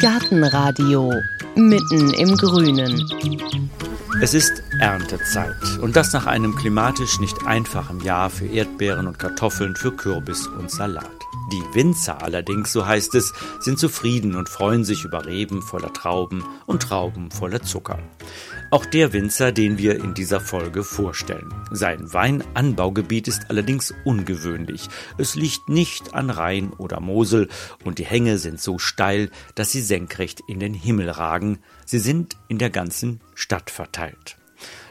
Gartenradio mitten im Grünen. Es ist Erntezeit und das nach einem klimatisch nicht einfachen Jahr für Erdbeeren und Kartoffeln, für Kürbis und Salat. Die Winzer allerdings, so heißt es, sind zufrieden und freuen sich über Reben voller Trauben und Trauben voller Zucker. Auch der Winzer, den wir in dieser Folge vorstellen. Sein Weinanbaugebiet ist allerdings ungewöhnlich. Es liegt nicht an Rhein oder Mosel und die Hänge sind so steil, dass sie senkrecht in den Himmel ragen. Sie sind in der ganzen Stadt verteilt.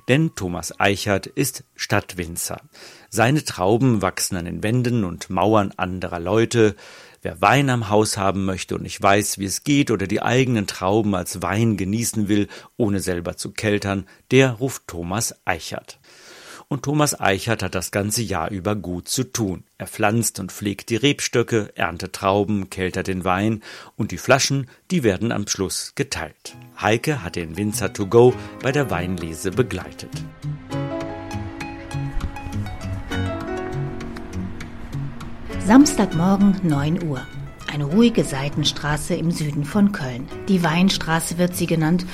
Denn Thomas Eichert ist Stadtwinzer. Seine Trauben wachsen an den Wänden und Mauern anderer Leute. Wer Wein am Haus haben möchte und nicht weiß, wie es geht oder die eigenen Trauben als Wein genießen will, ohne selber zu keltern, der ruft Thomas Eichert. Und Thomas Eichert hat das ganze Jahr über gut zu tun. Er pflanzt und pflegt die Rebstöcke, erntet Trauben, keltert den Wein und die Flaschen, die werden am Schluss geteilt. Heike hat den Winzer to go bei der Weinlese begleitet. Samstagmorgen 9 Uhr. Eine ruhige Seitenstraße im Süden von Köln. Die Weinstraße wird sie genannt,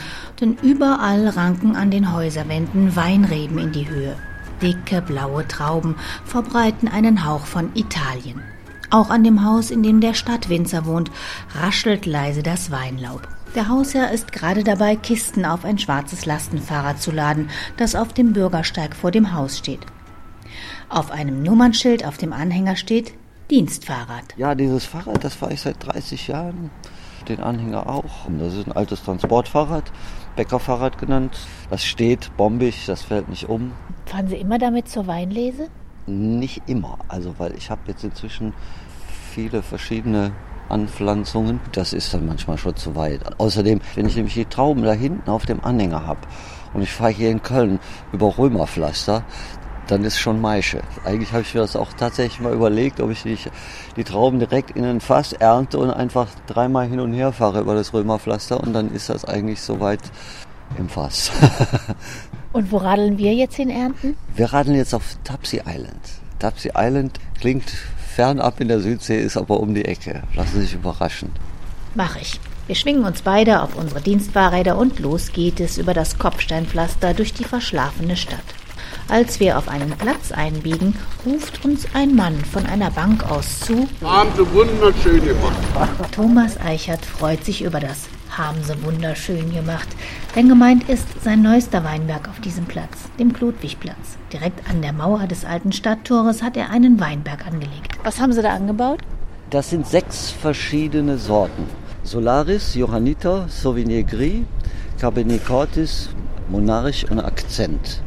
denn überall ranken an den Häuserwänden Weinreben in die Höhe. Dicke blaue Trauben verbreiten einen Hauch von Italien. Auch an dem Haus, in dem der Stadtwinzer wohnt, raschelt leise das Weinlaub. Der Hausherr ist gerade dabei, Kisten auf ein schwarzes Lastenfahrrad zu laden, das auf dem Bürgersteig vor dem Haus steht. Auf einem Nummernschild auf dem Anhänger steht Dienstfahrrad. Ja, dieses Fahrrad, das fahre ich seit 30 Jahren. Den Anhänger auch. Das ist ein altes Transportfahrrad, Bäckerfahrrad genannt. Das steht bombig, das fällt nicht um. Fahren Sie immer damit zur Weinlese? Nicht immer, also weil ich habe jetzt inzwischen viele verschiedene Anpflanzungen. Das ist dann manchmal schon zu weit. Außerdem, wenn ich nämlich die Trauben da hinten auf dem Anhänger habe und ich fahre hier in Köln über Römerpflaster, dann ist schon Maische. Eigentlich habe ich mir das auch tatsächlich mal überlegt, ob ich nicht die Trauben direkt in ein Fass ernte und einfach dreimal hin und her fahre über das Römerpflaster und dann ist das eigentlich soweit im Fass. und wo radeln wir jetzt hin ernten? Wir radeln jetzt auf Tapsi Island. Tapsi Island klingt fernab in der Südsee, ist aber um die Ecke. Lassen Sie sich überraschen. Mach ich. Wir schwingen uns beide auf unsere Dienstfahrräder und los geht es über das Kopfsteinpflaster durch die verschlafene Stadt. Als wir auf einen Platz einbiegen, ruft uns ein Mann von einer Bank aus zu. Haben Sie wunderschön gemacht. Thomas Eichert freut sich über das haben sie wunderschön gemacht. Denn gemeint ist sein neuester Weinberg auf diesem Platz, dem Klodwigplatz. Direkt an der Mauer des alten Stadttores hat er einen Weinberg angelegt. Was haben Sie da angebaut? Das sind sechs verschiedene Sorten. Solaris, Johanniter, Sauvignon Gris, Cabernet Cortis, Monarch und Akzent.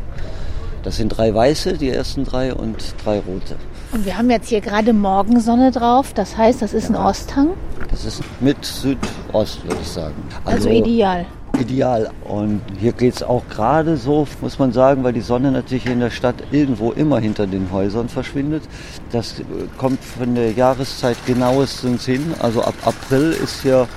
Das sind drei weiße, die ersten drei und drei rote. Und wir haben jetzt hier gerade Morgensonne drauf, das heißt, das ist ja. ein Osthang? Das ist mit Südost, würde ich sagen. Also, also ideal. Ideal. Und hier geht es auch gerade so, muss man sagen, weil die Sonne natürlich in der Stadt irgendwo immer hinter den Häusern verschwindet. Das kommt von der Jahreszeit genauestens hin. Also ab April ist hier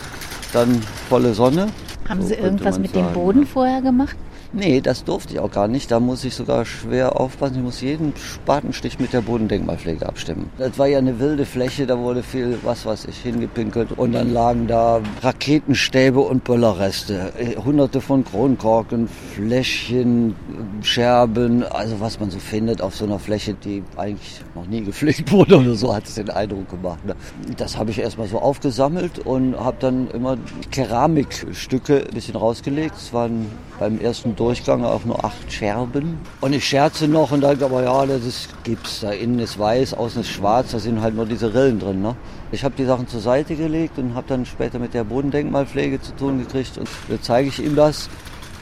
dann volle Sonne. Haben so Sie irgendwas mit sagen. dem Boden vorher gemacht? Nee, das durfte ich auch gar nicht. Da muss ich sogar schwer aufpassen. Ich muss jeden Spatenstich mit der Bodendenkmalpflege abstimmen. Das war ja eine wilde Fläche, da wurde viel, was weiß ich, hingepinkelt. Und dann lagen da Raketenstäbe und Böllerreste. Hunderte von Kronkorken, Fläschchen, Scherben, also was man so findet auf so einer Fläche, die eigentlich noch nie gepflegt wurde oder so, hat es den Eindruck gemacht. Ne? Das habe ich erstmal so aufgesammelt und habe dann immer Keramikstücke ein bisschen rausgelegt. Es waren beim ersten Durchgang auch nur acht Scherben. Und ich scherze noch und denke aber, ja, das ist Gips. Da innen ist weiß, außen ist schwarz, da sind halt nur diese Rillen drin. Ne? Ich habe die Sachen zur Seite gelegt und habe dann später mit der Bodendenkmalpflege zu tun gekriegt. Und da zeige ich ihm das.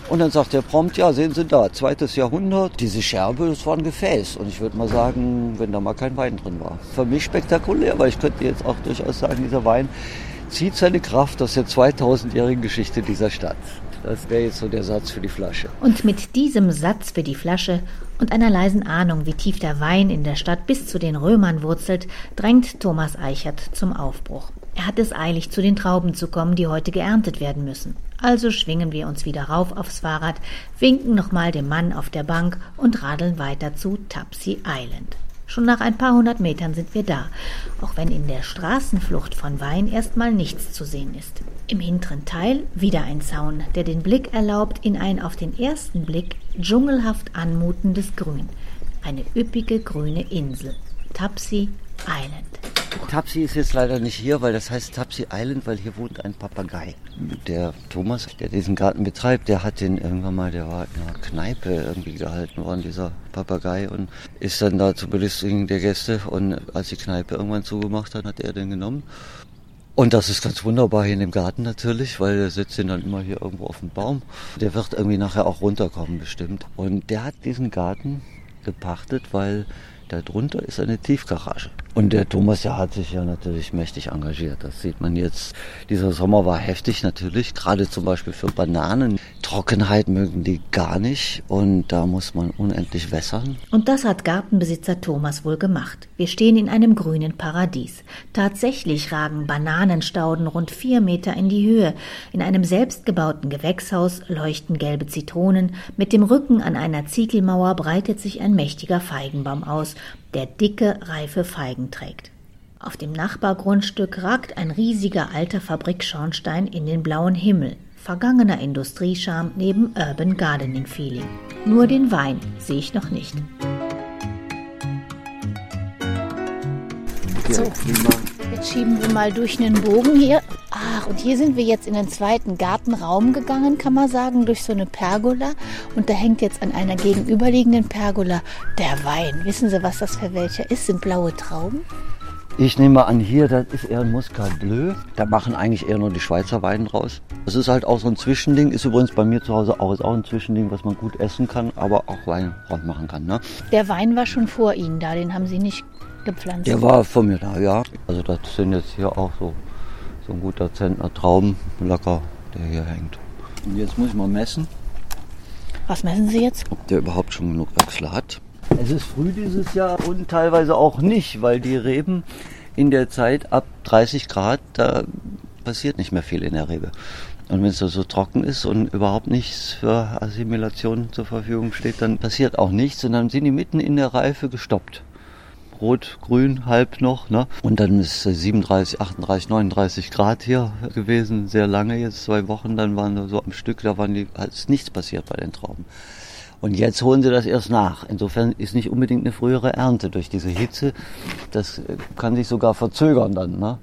Und dann sagt er prompt, ja, sehen Sie da, zweites Jahrhundert, diese Scherbe, das war ein Gefäß. Und ich würde mal sagen, wenn da mal kein Wein drin war. Für mich spektakulär, weil ich könnte jetzt auch durchaus sagen, dieser Wein zieht seine Kraft aus der 2000-jährigen Geschichte dieser Stadt. Das wäre jetzt so der Satz für die Flasche. Und mit diesem Satz für die Flasche und einer leisen Ahnung, wie tief der Wein in der Stadt bis zu den Römern wurzelt, drängt Thomas Eichert zum Aufbruch. Er hat es eilig, zu den Trauben zu kommen, die heute geerntet werden müssen. Also schwingen wir uns wieder rauf aufs Fahrrad, winken nochmal dem Mann auf der Bank und radeln weiter zu Tapsi Island. Schon nach ein paar hundert Metern sind wir da, auch wenn in der Straßenflucht von Wein erstmal nichts zu sehen ist. Im hinteren Teil wieder ein Zaun, der den Blick erlaubt in ein auf den ersten Blick dschungelhaft anmutendes Grün. Eine üppige grüne Insel. Tapsi Island. Tapsi ist jetzt leider nicht hier, weil das heißt Tapsi Island, weil hier wohnt ein Papagei. Der Thomas, der diesen Garten betreibt, der hat den irgendwann mal, der war in einer Kneipe irgendwie gehalten worden, dieser Papagei, und ist dann da zur Belustigung der Gäste. Und als die Kneipe irgendwann zugemacht hat, hat er den genommen. Und das ist ganz wunderbar hier in dem Garten natürlich, weil der sitzt ihn dann immer hier irgendwo auf dem Baum. Der wird irgendwie nachher auch runterkommen bestimmt. Und der hat diesen Garten gepachtet, weil Darunter ist eine Tiefgarage. Und der Thomas, ja, hat sich ja natürlich mächtig engagiert. Das sieht man jetzt. Dieser Sommer war heftig natürlich, gerade zum Beispiel für Bananen. Trockenheit mögen die gar nicht und da muss man unendlich wässern. Und das hat Gartenbesitzer Thomas wohl gemacht. Wir stehen in einem grünen Paradies. Tatsächlich ragen Bananenstauden rund vier Meter in die Höhe. In einem selbstgebauten Gewächshaus leuchten gelbe Zitronen. Mit dem Rücken an einer Ziegelmauer breitet sich ein mächtiger Feigenbaum aus der dicke, reife Feigen trägt. Auf dem Nachbargrundstück ragt ein riesiger alter Fabrikschornstein in den blauen Himmel. Vergangener Industriescham neben Urban Gardening Feeling. Nur den Wein sehe ich noch nicht. So, jetzt schieben wir mal durch einen Bogen hier. Ach, und hier sind wir jetzt in den zweiten Gartenraum gegangen, kann man sagen, durch so eine Pergola. Und da hängt jetzt an einer gegenüberliegenden Pergola der Wein. Wissen Sie, was das für welcher ist? Sind blaue Trauben? Ich nehme an, hier, das ist eher ein Muscat Bleu. Da machen eigentlich eher nur die Schweizer Weine raus. Das ist halt auch so ein Zwischending. Ist übrigens bei mir zu Hause auch, ist auch ein Zwischending, was man gut essen kann, aber auch Wein machen kann. Ne? Der Wein war schon vor Ihnen da, den haben Sie nicht gepflanzt? Der war vor mir da, ja. Also das sind jetzt hier auch so so ein guter Zentner Traubenlacker, der hier hängt. Und jetzt muss ich mal messen. Was messen Sie jetzt? Ob der überhaupt schon genug Wechsel hat. Es ist früh dieses Jahr und teilweise auch nicht, weil die Reben in der Zeit ab 30 Grad, da passiert nicht mehr viel in der Rebe. Und wenn es so trocken ist und überhaupt nichts für Assimilation zur Verfügung steht, dann passiert auch nichts und dann sind die mitten in der Reife gestoppt rot, grün, halb noch. Ne? Und dann ist 37, 38, 39 Grad hier gewesen, sehr lange jetzt, zwei Wochen. Dann waren wir so am Stück, da waren die, ist nichts passiert bei den Trauben. Und jetzt holen sie das erst nach. Insofern ist nicht unbedingt eine frühere Ernte durch diese Hitze. Das äh, kann sich sogar verzögern dann. Ne?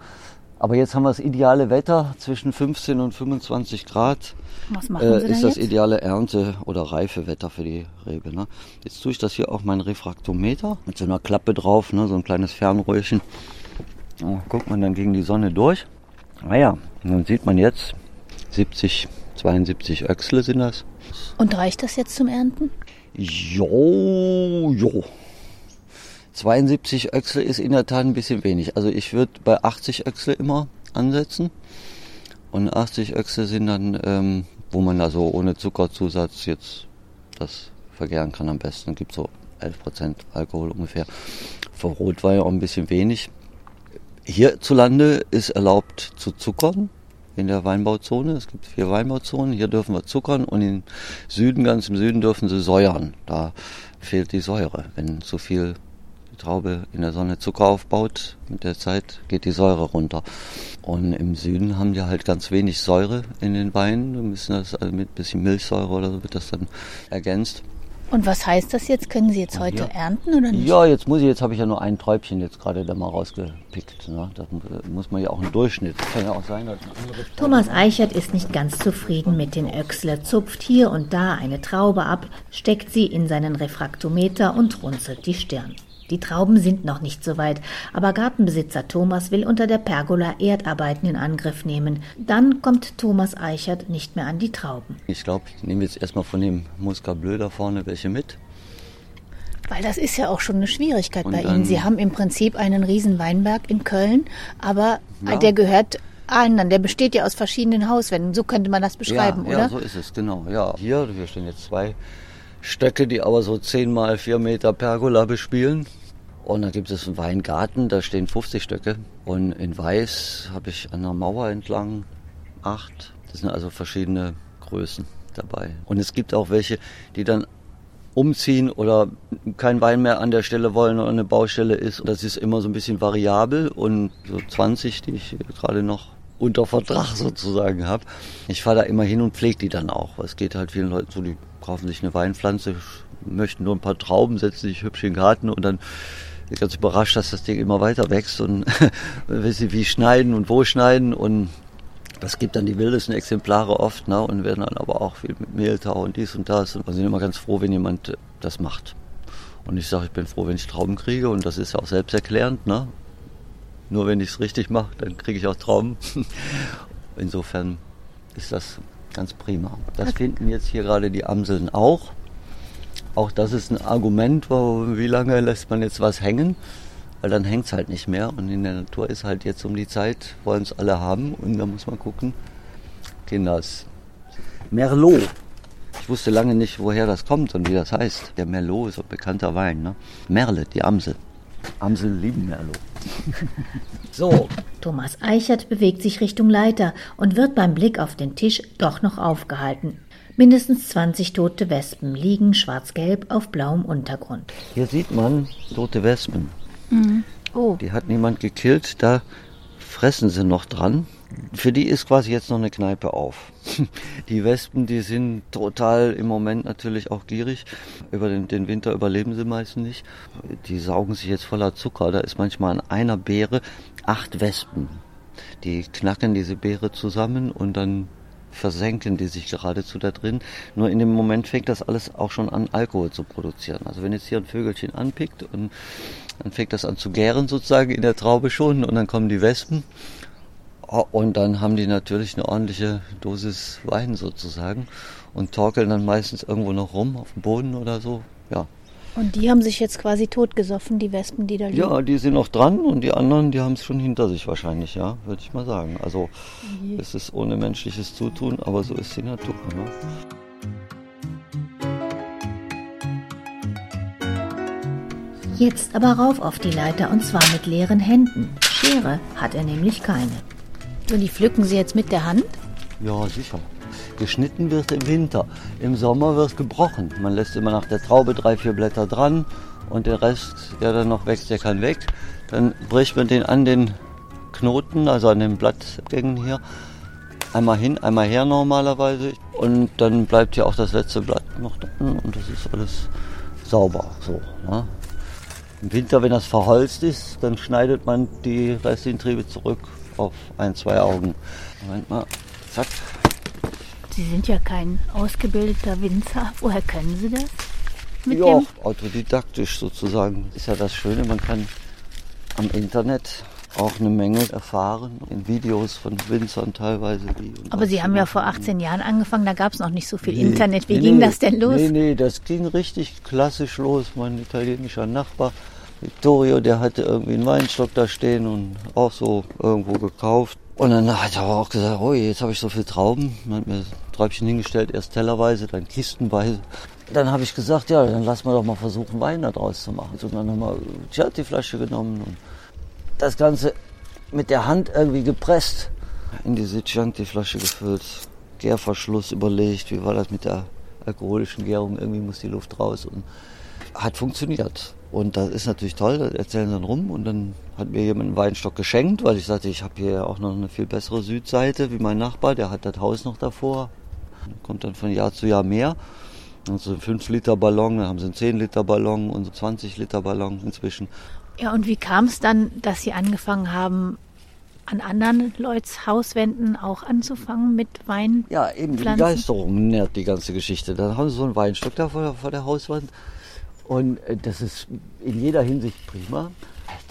Aber jetzt haben wir das ideale Wetter zwischen 15 und 25 Grad. Was machen äh, Sie ist das jetzt? ideale Ernte- oder Reifewetter für die Rebe. Ne? Jetzt tue ich das hier auf mein Refraktometer mit so einer Klappe drauf, ne? so ein kleines Fernröhrchen. Oh, guckt man dann gegen die Sonne durch. Naja, ah dann sieht man jetzt 70, 72 Öchsle sind das. Und reicht das jetzt zum Ernten? Jo, jo. 72 Öchsle ist in der Tat ein bisschen wenig. Also ich würde bei 80 Öchsle immer ansetzen. Und 80 Öchsle sind dann, ähm, wo man also ohne Zuckerzusatz jetzt das vergären kann am besten. Gibt so 11% Alkohol ungefähr. Für Rotwein auch ein bisschen wenig. Hierzulande ist erlaubt zu zuckern in der Weinbauzone. Es gibt vier Weinbauzonen. Hier dürfen wir zuckern und im Süden, ganz im Süden, dürfen sie säuern. Da fehlt die Säure. Wenn zu viel die Traube in der Sonne Zucker aufbaut, mit der Zeit geht die Säure runter. Und im Süden haben die halt ganz wenig Säure in den Weinen. Wir müssen das also mit ein bisschen Milchsäure oder so wird das dann ergänzt. Und was heißt das jetzt? Können Sie jetzt heute ja. ernten oder nicht? Ja, jetzt muss ich, jetzt habe ich ja nur ein Träubchen jetzt gerade da mal rausgepickt. Ne? Da muss man ja auch einen Durchschnitt. Kann ja auch sein, dass Thomas Eichert ist nicht ganz zufrieden mit den Öchsler, zupft hier und da eine Traube ab, steckt sie in seinen Refraktometer und runzelt die Stirn. Die Trauben sind noch nicht so weit, aber Gartenbesitzer Thomas will unter der Pergola Erdarbeiten in Angriff nehmen. Dann kommt Thomas Eichert nicht mehr an die Trauben. Ich glaube, ich nehme jetzt erstmal von dem Muscat Bleu da vorne welche mit. Weil das ist ja auch schon eine Schwierigkeit Und bei Ihnen. Sie haben im Prinzip einen riesen Weinberg in Köln, aber ja. der gehört allen Der besteht ja aus verschiedenen Hauswänden. So könnte man das beschreiben, ja, oder? Ja, so ist es, genau. Ja, hier, hier stehen jetzt zwei Stöcke, die aber so 10 mal 4 Meter Pergola bespielen. Und dann gibt es einen Weingarten, da stehen 50 Stöcke. Und in Weiß habe ich an der Mauer entlang acht. Das sind also verschiedene Größen dabei. Und es gibt auch welche, die dann umziehen oder kein Wein mehr an der Stelle wollen oder eine Baustelle ist. Das ist immer so ein bisschen variabel und so 20, die ich gerade noch unter Vertrag sozusagen habe. Ich fahre da immer hin und pflege die dann auch. Es geht halt vielen Leuten so, die kaufen sich eine Weinpflanze, möchten nur ein paar Trauben, setzen sich hübsch in den Garten und dann ist ganz überrascht, dass das Ding immer weiter wächst und wissen wie schneiden und wo schneiden und das gibt dann die wildesten Exemplare oft ne, und werden dann aber auch viel mit Mehltau und dies und das und wir sind immer ganz froh, wenn jemand äh, das macht. Und ich sage, ich bin froh, wenn ich Trauben kriege und das ist ja auch selbsterklärend. Ne? Nur wenn ich es richtig mache, dann kriege ich auch Trauben. Insofern ist das ganz prima. Das finden jetzt hier gerade die Amseln auch. Auch das ist ein Argument, wie lange lässt man jetzt was hängen? Weil dann hängt es halt nicht mehr. Und in der Natur ist halt jetzt um die Zeit, wollen es alle haben. Und da muss man gucken, Kinders. Merlot. Ich wusste lange nicht, woher das kommt und wie das heißt. Der Merlot ist ein bekannter Wein. Ne? Merle, die Amsel. Amsel lieben Merlot. so. Thomas Eichert bewegt sich Richtung Leiter und wird beim Blick auf den Tisch doch noch aufgehalten. Mindestens 20 tote Wespen liegen schwarz-gelb auf blauem Untergrund. Hier sieht man tote Wespen. Mhm. Oh. Die hat niemand gekillt, da fressen sie noch dran. Für die ist quasi jetzt noch eine Kneipe auf. Die Wespen, die sind total im Moment natürlich auch gierig. Über den, den Winter überleben sie meistens nicht. Die saugen sich jetzt voller Zucker. Da ist manchmal an einer Beere acht Wespen. Die knacken diese Beere zusammen und dann versenken die sich geradezu da drin. Nur in dem Moment fängt das alles auch schon an, Alkohol zu produzieren. Also wenn jetzt hier ein Vögelchen anpickt und dann fängt das an zu gären sozusagen in der Traube schon und dann kommen die Wespen und dann haben die natürlich eine ordentliche Dosis Wein sozusagen und torkeln dann meistens irgendwo noch rum auf dem Boden oder so. Ja, und die haben sich jetzt quasi totgesoffen, die Wespen, die da liegen? Ja, die sind noch dran und die anderen, die haben es schon hinter sich wahrscheinlich, ja, würde ich mal sagen. Also Je. es ist ohne menschliches Zutun, aber so ist die Natur. Ne? Jetzt aber rauf auf die Leiter und zwar mit leeren Händen. Schere hat er nämlich keine. Und die pflücken Sie jetzt mit der Hand? Ja, sicher. Geschnitten wird im Winter. Im Sommer wird gebrochen. Man lässt immer nach der Traube drei, vier Blätter dran und der Rest, der dann noch wächst, der kann weg. Dann bricht man den an den Knoten, also an den Blattgängen hier, einmal hin, einmal her normalerweise. Und dann bleibt hier auch das letzte Blatt noch drin und das ist alles sauber. So, ne? Im Winter, wenn das verholzt ist, dann schneidet man die restlichen Triebe zurück auf ein, zwei Augen. Moment mal, zack, Sie sind ja kein ausgebildeter Winzer. Woher können Sie das? Mit ja, autodidaktisch sozusagen. Ist ja das Schöne, man kann am Internet auch eine Menge erfahren, in Videos von Winzern teilweise. Aber Sie haben ja vor 18 Jahren angefangen, da gab es noch nicht so viel nee, Internet. Wie nee, ging das denn los? Nee, nee, das ging richtig klassisch los. Mein italienischer Nachbar, Vittorio, der hatte irgendwie einen Weinstock da stehen und auch so irgendwo gekauft. Und dann hat er auch gesagt, oh, jetzt habe ich so viel Trauben. Man hat mir Träubchen hingestellt, erst tellerweise, dann kistenweise. Dann habe ich gesagt, ja, dann lass mal doch mal versuchen, Wein da draus zu machen. Und dann haben wir Chianti-Flasche genommen und das Ganze mit der Hand irgendwie gepresst, in diese Chianti-Flasche gefüllt, Gärverschluss überlegt, wie war das mit der alkoholischen Gärung, irgendwie muss die Luft raus und hat funktioniert. Und das ist natürlich toll, das erzählen sie dann rum und dann hat mir jemand einen Weinstock geschenkt, weil ich sagte, ich habe hier auch noch eine viel bessere Südseite wie mein Nachbar, der hat das Haus noch davor, kommt dann von Jahr zu Jahr mehr. Also ein 5 Liter Ballon, dann haben sie einen 10 Liter Ballon und so 20 Liter Ballon inzwischen. Ja, und wie kam es dann, dass Sie angefangen haben, an anderen Leuts Hauswänden auch anzufangen mit Wein? Ja, eben die Begeisterung nährt die ganze Geschichte. Dann haben sie so einen Weinstock da vor vor der Hauswand und äh, das ist in jeder Hinsicht prima.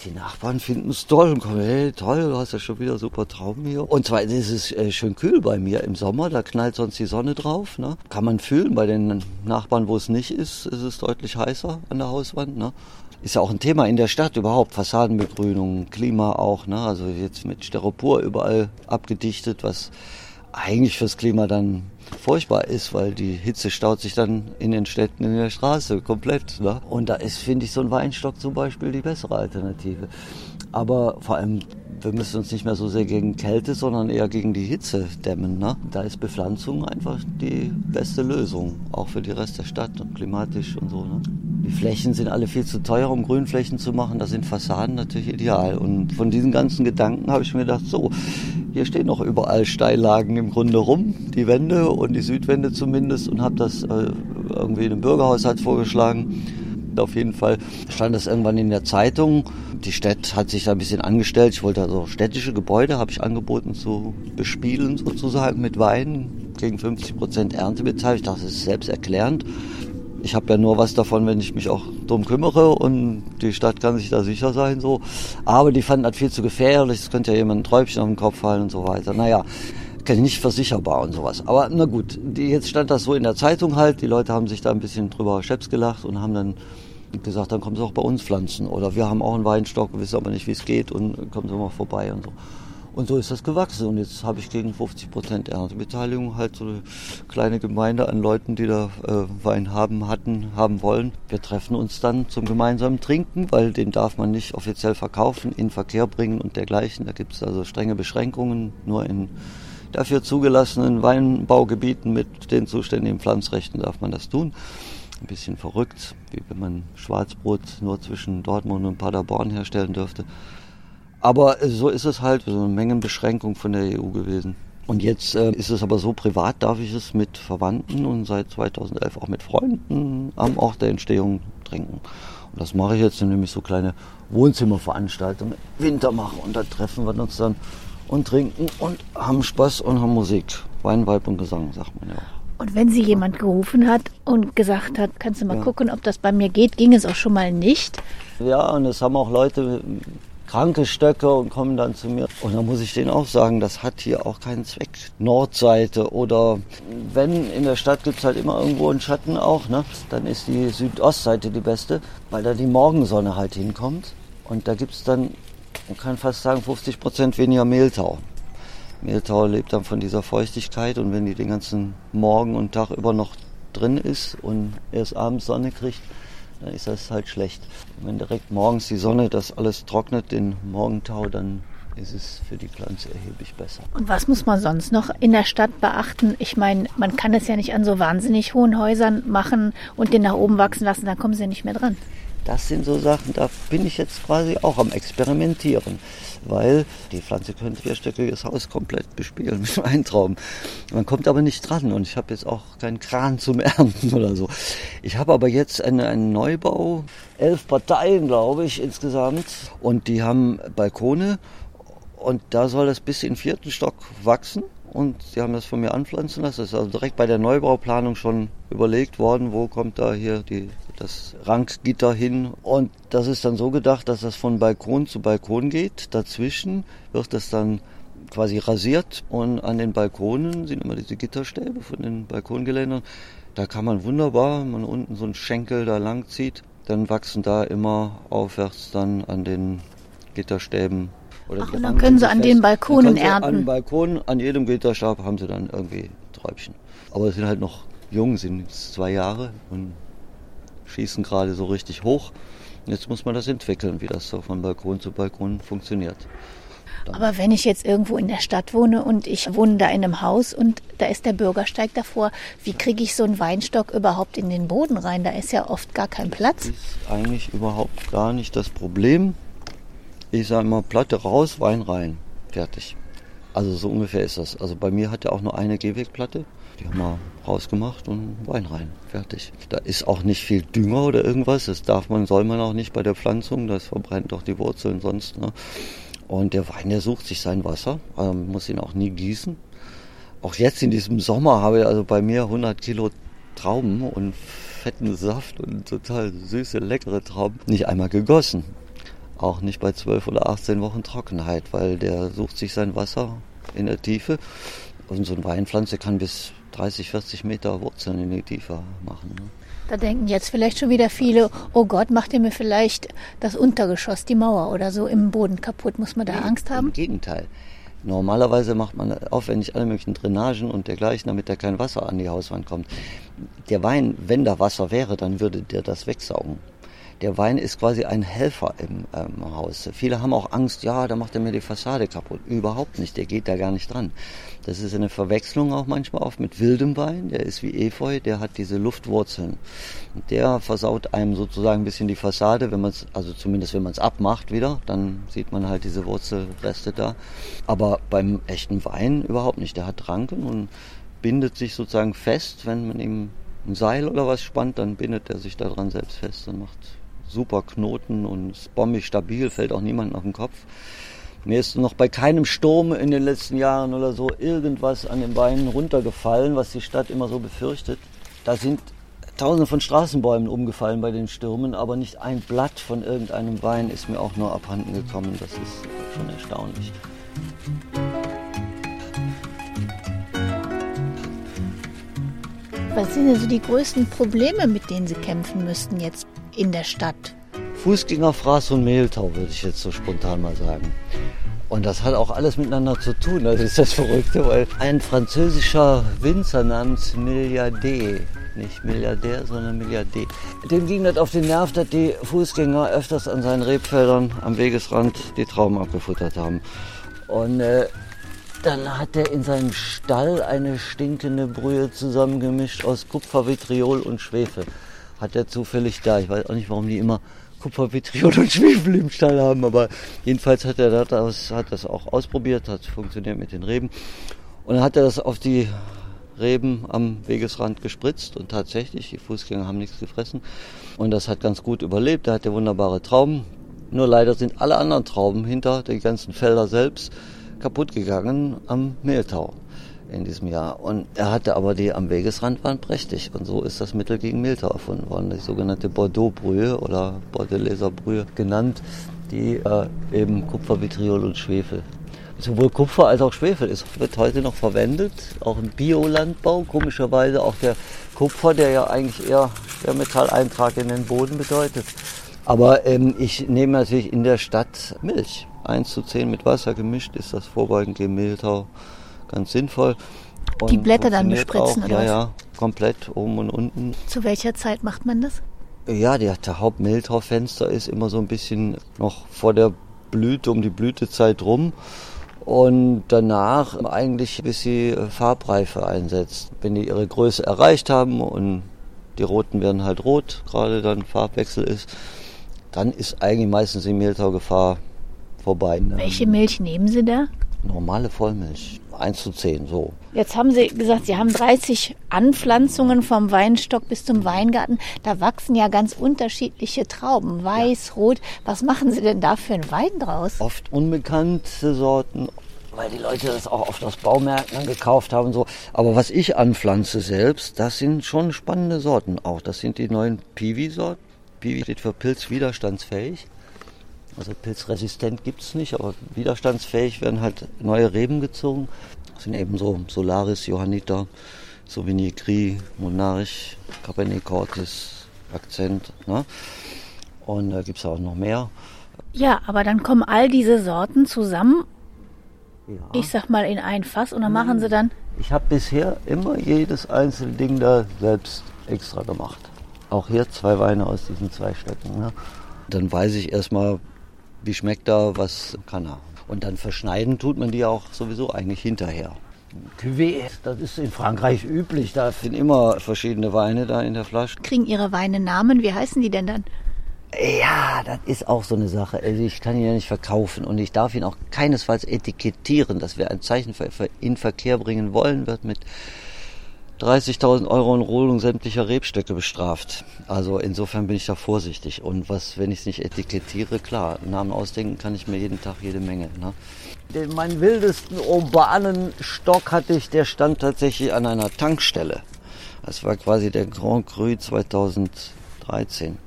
Die Nachbarn finden es toll und kommen, hey, toll, du hast ja schon wieder super Trauben hier. Und zwar ist es äh, schön kühl bei mir im Sommer, da knallt sonst die Sonne drauf. Ne? Kann man fühlen, bei den Nachbarn, wo es nicht ist, ist es deutlich heißer an der Hauswand. Ne? Ist ja auch ein Thema in der Stadt überhaupt, Fassadenbegrünung, Klima auch. Ne? Also jetzt mit Styropor überall abgedichtet, was eigentlich fürs Klima dann furchtbar ist, weil die Hitze staut sich dann in den Städten in der Straße komplett. Ne? Und da ist, finde ich, so ein Weinstock zum Beispiel die bessere Alternative. Aber vor allem wir müssen uns nicht mehr so sehr gegen Kälte, sondern eher gegen die Hitze dämmen. Ne? Da ist Bepflanzung einfach die beste Lösung, auch für den Rest der Stadt und klimatisch und so. Ne? Die Flächen sind alle viel zu teuer, um Grünflächen zu machen. Da sind Fassaden natürlich ideal. Und von diesen ganzen Gedanken habe ich mir gedacht, so, hier stehen noch überall Steillagen im Grunde rum, die Wände und die Südwände zumindest, und habe das äh, irgendwie dem Bürgerhaushalt vorgeschlagen. Auf jeden Fall stand das irgendwann in der Zeitung. Die Stadt hat sich da ein bisschen angestellt. Ich wollte also städtische Gebäude, habe ich angeboten zu bespielen sozusagen mit Wein gegen 50 Prozent Erntebeteiligung. Ich dachte, das ist selbsterklärend. Ich habe ja nur was davon, wenn ich mich auch drum kümmere und die Stadt kann sich da sicher sein. so. Aber die fanden das viel zu gefährlich. Es könnte ja jemand ein Träubchen auf den Kopf fallen und so weiter. Naja, nicht versicherbar und sowas. Aber na gut, die, jetzt stand das so in der Zeitung halt. Die Leute haben sich da ein bisschen drüber scheps gelacht und haben dann gesagt, dann kommen Sie auch bei uns pflanzen. Oder wir haben auch einen Weinstock, wissen aber nicht, wie es geht und kommen Sie mal vorbei und so. Und so ist das gewachsen. Und jetzt habe ich gegen 50 Prozent Erntebeteiligung halt so eine kleine Gemeinde an Leuten, die da äh, Wein haben, hatten, haben wollen. Wir treffen uns dann zum gemeinsamen Trinken, weil den darf man nicht offiziell verkaufen, in Verkehr bringen und dergleichen. Da gibt es also strenge Beschränkungen. Nur in dafür zugelassenen Weinbaugebieten mit den zuständigen Pflanzrechten darf man das tun ein bisschen verrückt, wie wenn man Schwarzbrot nur zwischen Dortmund und Paderborn herstellen dürfte. Aber so ist es halt, so eine Mengenbeschränkung von der EU gewesen. Und jetzt äh, ist es aber so, privat darf ich es mit Verwandten und seit 2011 auch mit Freunden am Ort der Entstehung trinken. Und das mache ich jetzt, indem ich so kleine Wohnzimmerveranstaltungen im Winter mache. Und da treffen wir uns dann und trinken und haben Spaß und haben Musik. Wein, Weib und Gesang, sagt man ja auch. Und wenn sie jemand gerufen hat und gesagt hat, kannst du mal ja. gucken, ob das bei mir geht, ging es auch schon mal nicht. Ja, und es haben auch Leute kranke Stöcke und kommen dann zu mir. Und dann muss ich denen auch sagen, das hat hier auch keinen Zweck. Nordseite oder wenn in der Stadt gibt es halt immer irgendwo einen Schatten auch, ne? dann ist die Südostseite die beste, weil da die Morgensonne halt hinkommt. Und da gibt es dann, man kann fast sagen, 50 Prozent weniger Mehltau. Mehltau lebt dann von dieser Feuchtigkeit und wenn die den ganzen Morgen und Tag über noch drin ist und erst abends Sonne kriegt, dann ist das halt schlecht. Wenn direkt morgens die Sonne das alles trocknet, den Morgentau, dann ist es für die Pflanze erheblich besser. Und was muss man sonst noch in der Stadt beachten? Ich meine, man kann es ja nicht an so wahnsinnig hohen Häusern machen und den nach oben wachsen lassen, dann kommen sie nicht mehr dran. Das sind so Sachen, da bin ich jetzt quasi auch am Experimentieren, weil die Pflanze könnte vierstöckiges Haus komplett bespielen mit Weintrauben. Man kommt aber nicht dran und ich habe jetzt auch keinen Kran zum Ernten oder so. Ich habe aber jetzt eine, einen Neubau, elf Parteien glaube ich insgesamt und die haben Balkone und da soll das bis in den vierten Stock wachsen und sie haben das von mir anpflanzen lassen. Das ist also direkt bei der Neubauplanung schon überlegt worden, wo kommt da hier die das Ranggitter hin. Und das ist dann so gedacht, dass das von Balkon zu Balkon geht. Dazwischen wird das dann quasi rasiert und an den Balkonen sind immer diese Gitterstäbe von den Balkongeländern. Da kann man wunderbar, wenn man unten so einen Schenkel da lang zieht, dann wachsen da immer aufwärts dann an den Gitterstäben oder Ach, und dann können sie an den Balkonen ernten. An Balkon, an jedem Gitterstab haben sie dann irgendwie Träubchen. Aber sie sind halt noch jung, sind zwei Jahre und schießen gerade so richtig hoch. Jetzt muss man das entwickeln, wie das so von Balkon zu Balkon funktioniert. Dann. Aber wenn ich jetzt irgendwo in der Stadt wohne und ich wohne da in einem Haus und da ist der Bürgersteig davor, wie kriege ich so einen Weinstock überhaupt in den Boden rein? Da ist ja oft gar kein Platz. Das ist eigentlich überhaupt gar nicht das Problem. Ich sage immer, Platte raus, Wein rein. Fertig. Also so ungefähr ist das. Also bei mir hat er auch nur eine Gehwegplatte. Die haben wir rausgemacht und Wein rein. Fertig. Da ist auch nicht viel Dünger oder irgendwas. Das darf man, soll man auch nicht bei der Pflanzung. Das verbrennt doch die Wurzeln sonst. Ne? Und der Wein, der sucht sich sein Wasser. Man ähm, muss ihn auch nie gießen. Auch jetzt in diesem Sommer habe ich also bei mir 100 Kilo Trauben und fetten Saft und total süße, leckere Trauben nicht einmal gegossen. Auch nicht bei 12 oder 18 Wochen Trockenheit, weil der sucht sich sein Wasser in der Tiefe. Und so eine Weinpflanze kann bis 30, 40 Meter Wurzeln in die Tiefe machen. Ne? Da denken jetzt vielleicht schon wieder viele, oh Gott, macht ihr mir vielleicht das Untergeschoss, die Mauer oder so im Boden kaputt? Muss man da nee, Angst haben? Im Gegenteil. Normalerweise macht man aufwendig alle möglichen Drainagen und dergleichen, damit da kein Wasser an die Hauswand kommt. Der Wein, wenn da Wasser wäre, dann würde der das wegsaugen. Der Wein ist quasi ein Helfer im ähm, Haus. Viele haben auch Angst, ja, da macht er mir die Fassade kaputt. Überhaupt nicht, der geht da gar nicht dran. Das ist eine Verwechslung auch manchmal oft mit wildem Wein. Der ist wie Efeu, der hat diese Luftwurzeln. Der versaut einem sozusagen ein bisschen die Fassade, wenn man es, also zumindest wenn man es abmacht wieder, dann sieht man halt diese Wurzelreste da. Aber beim echten Wein überhaupt nicht. Der hat Ranken und bindet sich sozusagen fest, wenn man ihm ein Seil oder was spannt, dann bindet er sich daran selbst fest und macht super Knoten und ist bombig stabil, fällt auch niemandem auf den Kopf. Mir ist noch bei keinem Sturm in den letzten Jahren oder so irgendwas an den Beinen runtergefallen, was die Stadt immer so befürchtet. Da sind tausende von Straßenbäumen umgefallen bei den Stürmen, aber nicht ein Blatt von irgendeinem Wein ist mir auch nur abhanden gekommen. Das ist schon erstaunlich. Was sind denn so die größten Probleme, mit denen Sie kämpfen müssten jetzt in der Stadt? Fußgängerfraß und Mehltau, würde ich jetzt so spontan mal sagen. Und das hat auch alles miteinander zu tun. Das ist das Verrückte, weil ein französischer Winzer namens Milliardet, nicht Milliardär, sondern Milliardet, dem ging das auf den Nerv, dass die Fußgänger öfters an seinen Rebfeldern am Wegesrand die Trauben abgefuttert haben. Und äh, dann hat er in seinem Stall eine stinkende Brühe zusammengemischt aus Kupfer, Vitriol und Schwefel. Hat er zufällig da. Ich weiß auch nicht, warum die immer Kupfer, Vitriol und Schwefel im Stall haben, aber jedenfalls hat er das, hat das auch ausprobiert, hat funktioniert mit den Reben. Und dann hat er das auf die Reben am Wegesrand gespritzt und tatsächlich, die Fußgänger haben nichts gefressen. Und das hat ganz gut überlebt. Er hatte wunderbare Trauben. Nur leider sind alle anderen Trauben hinter den ganzen Felder selbst kaputt gegangen am Mehltau in diesem Jahr. Und er hatte aber die am Wegesrand waren prächtig. Und so ist das Mittel gegen Mehltau erfunden worden, die sogenannte Bordeaux-Brühe oder Bordeleser Brühe genannt, die äh, eben Kupfer, Vitriol und Schwefel. Sowohl Kupfer als auch Schwefel ist, wird heute noch verwendet, auch im Biolandbau. Komischerweise auch der Kupfer, der ja eigentlich eher Schwermetalleintrag in den Boden bedeutet. Aber ähm, ich nehme natürlich in der Stadt Milch. 1 zu 10 mit Wasser gemischt ist das Vorbeugend Mehltau ganz sinnvoll. Und die Blätter dann bespritzen auch, oder Ja, was? ja, komplett oben und unten. Zu welcher Zeit macht man das? Ja, der, der Hauptmehltaufenster ist immer so ein bisschen noch vor der Blüte, um die Blütezeit rum. Und danach eigentlich, bis sie Farbreife einsetzt. Wenn die ihre Größe erreicht haben und die roten werden halt rot, gerade dann Farbwechsel ist, dann ist eigentlich meistens die Mehltaugefahr vorbei. Welche Milch nehmen Sie da? Normale Vollmilch. 1 zu 10, so. Jetzt haben Sie gesagt, Sie haben 30 Anpflanzungen vom Weinstock bis zum Weingarten. Da wachsen ja ganz unterschiedliche Trauben, weiß, ja. rot. Was machen Sie denn da für einen Wein draus? Oft unbekannte Sorten, weil die Leute das auch oft aus Baumärkten gekauft haben. So. Aber was ich anpflanze selbst, das sind schon spannende Sorten auch. Das sind die neuen Piwi-Sorten. Piwi steht für pilzwiderstandsfähig. Also pilzresistent gibt es nicht, aber widerstandsfähig werden halt neue Reben gezogen. Das sind eben so Solaris, Johanniter, Sauvigny Gris, Monarch, Cabernet Cortis, Akzent. Ne? Und da gibt es auch noch mehr. Ja, aber dann kommen all diese Sorten zusammen, ja. ich sag mal in ein Fass und dann machen sie dann. Ich habe bisher immer jedes einzelne Ding da selbst extra gemacht. Auch hier zwei Weine aus diesen zwei Stöcken. Ne? Dann weiß ich erstmal, wie schmeckt er, was kann er. Und dann verschneiden tut man die auch sowieso eigentlich hinterher. Cuvée, das ist in Frankreich üblich. Da sind immer verschiedene Weine da in der Flasche. Kriegen Ihre Weine Namen? Wie heißen die denn dann? Ja, das ist auch so eine Sache. Also ich kann ihn ja nicht verkaufen und ich darf ihn auch keinesfalls etikettieren, dass wir ein Zeichen in Verkehr bringen wollen, wird mit 30.000 Euro in Rodung sämtlicher Rebstöcke bestraft. Also insofern bin ich da vorsichtig. Und was, wenn ich es nicht etikettiere, klar, Namen ausdenken kann ich mir jeden Tag jede Menge. Ne? Den, meinen wildesten urbanen Stock hatte ich, der stand tatsächlich an einer Tankstelle. Das war quasi der Grand Cru 2013.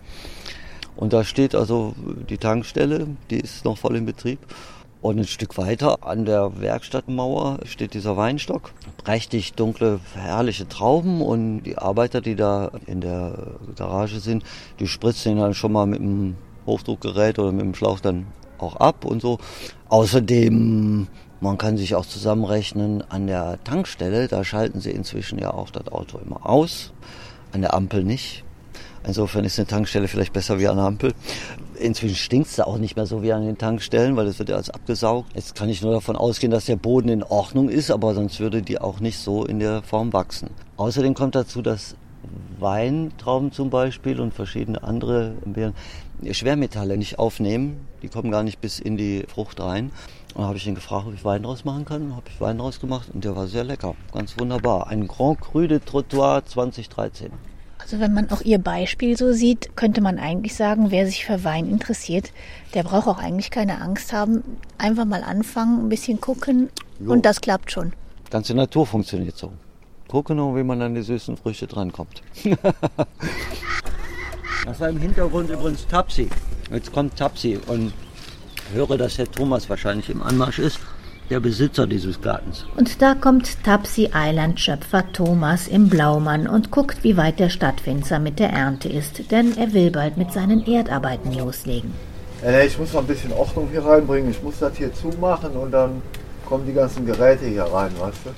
Und da steht also die Tankstelle, die ist noch voll in Betrieb. Und ein Stück weiter an der Werkstattmauer steht dieser Weinstock. Prächtig dunkle, herrliche Trauben und die Arbeiter, die da in der Garage sind, die spritzen ihn dann schon mal mit dem Hochdruckgerät oder mit dem Schlauch dann auch ab und so. Außerdem, man kann sich auch zusammenrechnen, an der Tankstelle, da schalten sie inzwischen ja auch das Auto immer aus, an der Ampel nicht. Insofern ist eine Tankstelle vielleicht besser wie eine Ampel. Inzwischen stinkt es auch nicht mehr so wie an den Tankstellen, weil es wird ja alles abgesaugt. Jetzt kann ich nur davon ausgehen, dass der Boden in Ordnung ist, aber sonst würde die auch nicht so in der Form wachsen. Außerdem kommt dazu, dass Weintrauben zum Beispiel und verschiedene andere Beeren Schwermetalle nicht aufnehmen. Die kommen gar nicht bis in die Frucht rein. Und da habe ich ihn gefragt, ob ich Wein draus machen kann. Habe ich Wein draus gemacht und der war sehr lecker. Ganz wunderbar. Ein Grand Cru de Trottoir 2013. Also wenn man auch Ihr Beispiel so sieht, könnte man eigentlich sagen, wer sich für Wein interessiert, der braucht auch eigentlich keine Angst haben. Einfach mal anfangen, ein bisschen gucken jo. und das klappt schon. Ganze Natur funktioniert so. Gucken nur, wie man an die süßen Früchte drankommt. das war im Hintergrund übrigens Tapsi. Jetzt kommt Tapsi und höre, dass Herr Thomas wahrscheinlich im Anmarsch ist der Besitzer dieses Gartens. Und da kommt Tapsi Eiland Schöpfer Thomas im Blaumann und guckt, wie weit der Stadtwinzer mit der Ernte ist, denn er will bald mit seinen Erdarbeiten loslegen. Ja, ich muss noch ein bisschen Ordnung hier reinbringen. Ich muss das hier zumachen und dann kommen die ganzen Geräte hier rein, weißt du?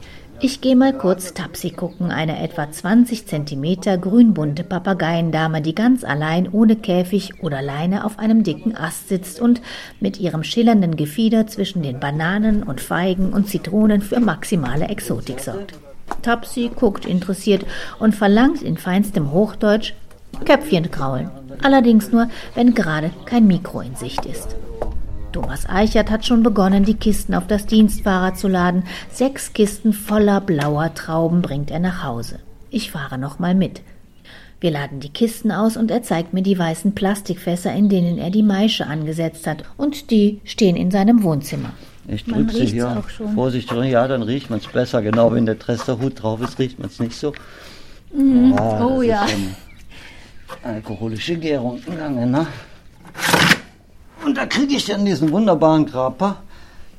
Ich gehe mal kurz Tapsi gucken, eine etwa 20 Zentimeter grünbunte Papageiendame, die ganz allein ohne Käfig oder Leine auf einem dicken Ast sitzt und mit ihrem schillernden Gefieder zwischen den Bananen und Feigen und Zitronen für maximale Exotik sorgt. Tapsi guckt interessiert und verlangt in feinstem Hochdeutsch Köpfchen kraulen. Allerdings nur, wenn gerade kein Mikro in Sicht ist. Thomas Eichert hat schon begonnen, die Kisten auf das Dienstfahrrad zu laden. Sechs Kisten voller blauer Trauben bringt er nach Hause. Ich fahre noch mal mit. Wir laden die Kisten aus und er zeigt mir die weißen Plastikfässer, in denen er die Maische angesetzt hat. Und die stehen in seinem Wohnzimmer. Ich drücke sie hier. Vorsicht, ja, dann riecht man es besser. Genau, wenn der Tresterhut drauf ist, riecht man es nicht so. Mhm. Oh, oh ja. Alkoholische Gärung im Gange, ne? Und da kriege ich dann diesen wunderbaren Grappa,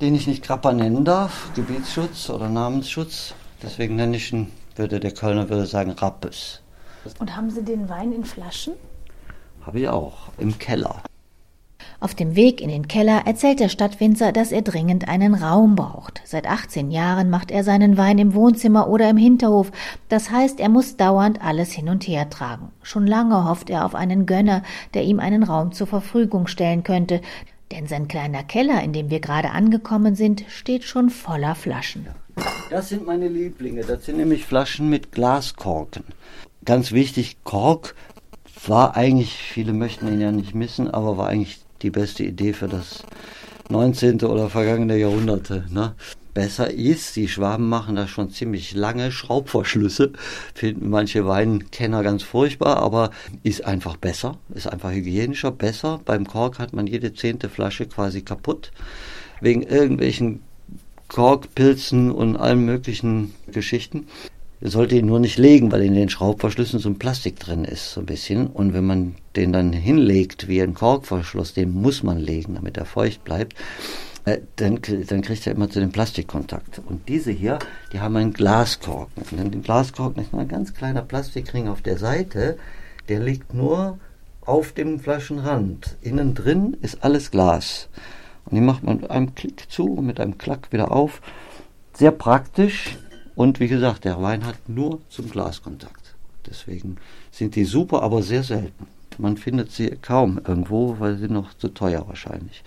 den ich nicht Grappa nennen darf, Gebietsschutz oder Namensschutz. Deswegen nenne ich ihn, würde der Kölner würde sagen, Rappes. Und haben Sie den Wein in Flaschen? Habe ich auch, im Keller. Auf dem Weg in den Keller erzählt der Stadtwinzer, dass er dringend einen Raum braucht. Seit 18 Jahren macht er seinen Wein im Wohnzimmer oder im Hinterhof. Das heißt, er muss dauernd alles hin und her tragen. Schon lange hofft er auf einen Gönner, der ihm einen Raum zur Verfügung stellen könnte. Denn sein kleiner Keller, in dem wir gerade angekommen sind, steht schon voller Flaschen. Das sind meine Lieblinge. Das sind nämlich Flaschen mit Glaskorken. Ganz wichtig, Kork war eigentlich, viele möchten ihn ja nicht missen, aber war eigentlich die beste Idee für das 19. oder vergangene Jahrhunderte. Ne? Besser ist, die Schwaben machen da schon ziemlich lange Schraubverschlüsse, finden manche Weinkenner ganz furchtbar, aber ist einfach besser, ist einfach hygienischer, besser. Beim Kork hat man jede zehnte Flasche quasi kaputt, wegen irgendwelchen Korkpilzen und allen möglichen Geschichten. Ihr sollt ihn nur nicht legen, weil in den Schraubverschlüssen so ein Plastik drin ist, so ein bisschen. Und wenn man den dann hinlegt wie ein Korkverschluss, den muss man legen, damit er feucht bleibt, äh, dann, dann kriegt er immer zu dem Plastikkontakt. Und diese hier, die haben einen Glaskorken. Und den Glaskorken ist nur ein ganz kleiner Plastikring auf der Seite, der liegt nur auf dem Flaschenrand. Innen drin ist alles Glas. Und die macht man mit einem Klick zu und mit einem Klack wieder auf. Sehr praktisch und wie gesagt, der Wein hat nur zum Glaskontakt. Deswegen sind die super, aber sehr selten. Man findet sie kaum irgendwo, weil sie noch zu teuer wahrscheinlich.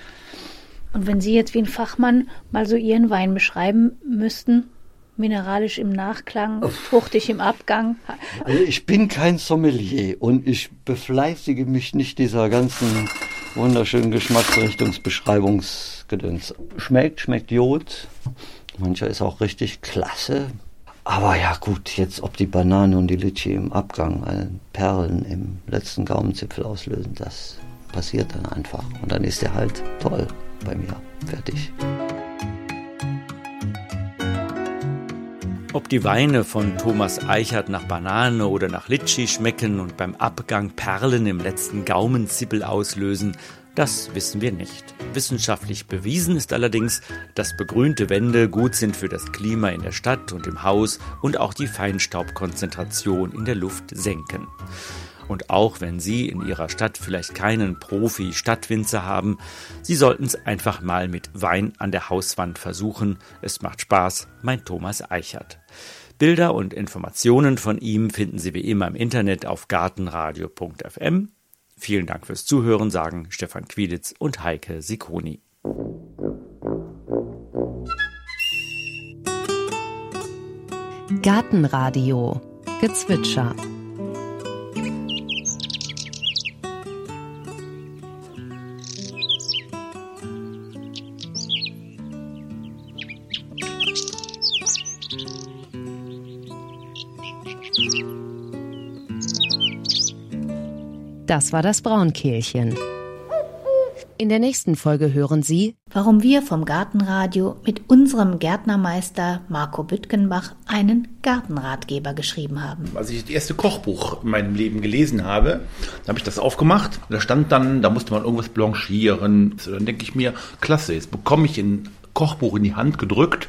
Und wenn Sie jetzt wie ein Fachmann mal so Ihren Wein beschreiben müssten, mineralisch im Nachklang, fruchtig im Abgang. Also ich bin kein Sommelier und ich befleißige mich nicht dieser ganzen wunderschönen Geschmacksrichtungsbeschreibungsgedöns. Schmeckt, schmeckt Jod, Mancher ist auch richtig klasse. Aber ja gut, jetzt ob die Banane und die Litschi im Abgang äh, Perlen im letzten Gaumenzipfel auslösen, das passiert dann einfach. Und dann ist er halt toll bei mir. Fertig. Ob die Weine von Thomas Eichert nach Banane oder nach Litschi schmecken und beim Abgang Perlen im letzten Gaumenzippel auslösen, das wissen wir nicht. Wissenschaftlich bewiesen ist allerdings, dass begrünte Wände gut sind für das Klima in der Stadt und im Haus und auch die Feinstaubkonzentration in der Luft senken. Und auch wenn Sie in Ihrer Stadt vielleicht keinen Profi-Stadtwinzer haben, Sie sollten es einfach mal mit Wein an der Hauswand versuchen. Es macht Spaß, mein Thomas Eichert. Bilder und Informationen von ihm finden Sie wie immer im Internet auf gartenradio.fm. Vielen Dank fürs Zuhören, sagen Stefan Quieditz und Heike Sikoni. Gartenradio Gezwitscher Das war das Braunkehlchen. In der nächsten Folge hören Sie, warum wir vom Gartenradio mit unserem Gärtnermeister Marco Büttgenbach einen Gartenratgeber geschrieben haben. Als ich das erste Kochbuch in meinem Leben gelesen habe, habe ich das aufgemacht. Da stand dann, da musste man irgendwas blanchieren. So, dann denke ich mir, klasse, jetzt bekomme ich ein Kochbuch in die Hand gedrückt.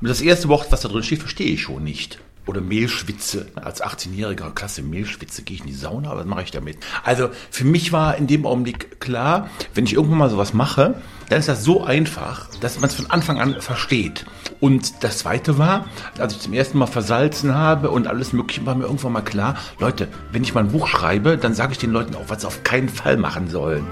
Und das erste Wort, was da drin steht, verstehe ich schon nicht oder Mehlschwitze. Als 18-jähriger Klasse Mehlschwitze gehe ich in die Sauna, was mache ich damit? Also für mich war in dem Augenblick klar, wenn ich irgendwann mal sowas mache, dann ist das so einfach, dass man es von Anfang an versteht. Und das Zweite war, als ich zum ersten Mal versalzen habe und alles Mögliche, war mir irgendwann mal klar, Leute, wenn ich mal ein Buch schreibe, dann sage ich den Leuten auch, was sie auf keinen Fall machen sollen.